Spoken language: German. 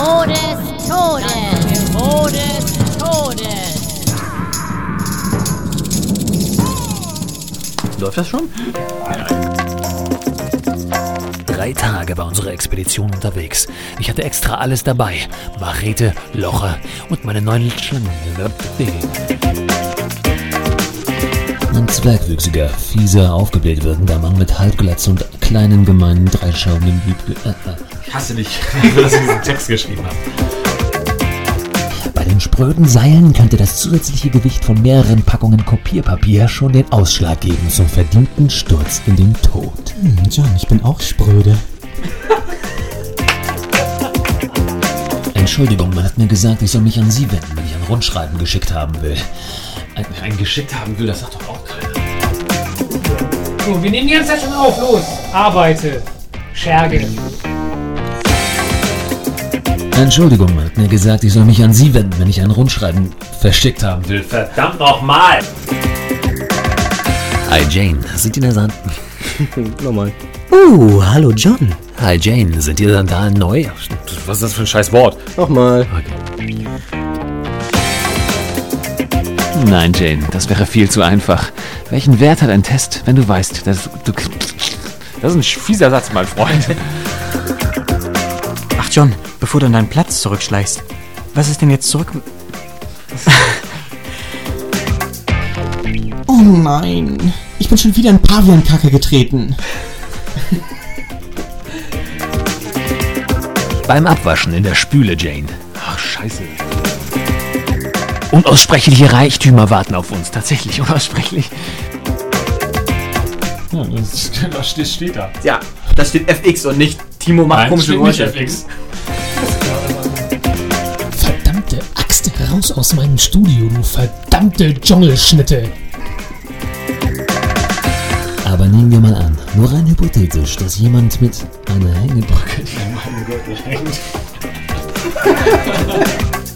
Angebot des Todes. Angebot des Todes. Läuft das schon? Drei Tage war unsere Expedition unterwegs. Ich hatte extra alles dabei. Machete, Locher und meine neuen Schlangen. Ein zwergwüchsiger, fieser, aufgebläht wirkender Mann mit Halbglatze und kleinen, gemeinen, dreischauenden Bibel. Äh, äh. Ich hasse dich, dass ich diesen Text geschrieben habe. Bei den spröden Seilen könnte das zusätzliche Gewicht von mehreren Packungen Kopierpapier schon den Ausschlag geben zum verdienten Sturz in den Tod. Hm, John, ich bin auch spröde. Entschuldigung, man hat mir gesagt, ich soll mich an Sie wenden, wenn ich ein Rundschreiben geschickt haben will. Ein, ein geschickt haben will, das sagt doch auch So, wir nehmen die ganze Zeit schon auf. Los, arbeite. Scherge. Entschuldigung, man hat mir gesagt, ich soll mich an Sie wenden, wenn ich ein Rundschreiben verschickt haben will. Verdammt nochmal! Hi Jane, sind die Sand Nochmal. Uh, hallo John. Hi Jane, sind die Sandalen neu? Was ist das für ein scheiß Wort? Nochmal. Nein, Jane, das wäre viel zu einfach. Welchen Wert hat ein Test, wenn du weißt, dass du. Das ist ein fieser Satz, mein Freund. Ach John, bevor du an deinen Platz zurückschleichst. Was ist denn jetzt zurück... oh nein. Ich bin schon wieder in Paviankacke getreten. Beim Abwaschen in der Spüle, Jane. Ach, scheiße. Unaussprechliche Reichtümer warten auf uns. Tatsächlich unaussprechlich. Ja, das, das steht, steht da. Ja, da steht FX und nicht Timo macht Nein, komische steht nicht Geräusche. FX. Verdammte Axt, raus aus meinem Studio, du verdammte Dschungelschnitte. Aber nehmen wir mal an, nur rein hypothetisch, dass jemand mit einer Hängebrücke Mein Gott, hängt.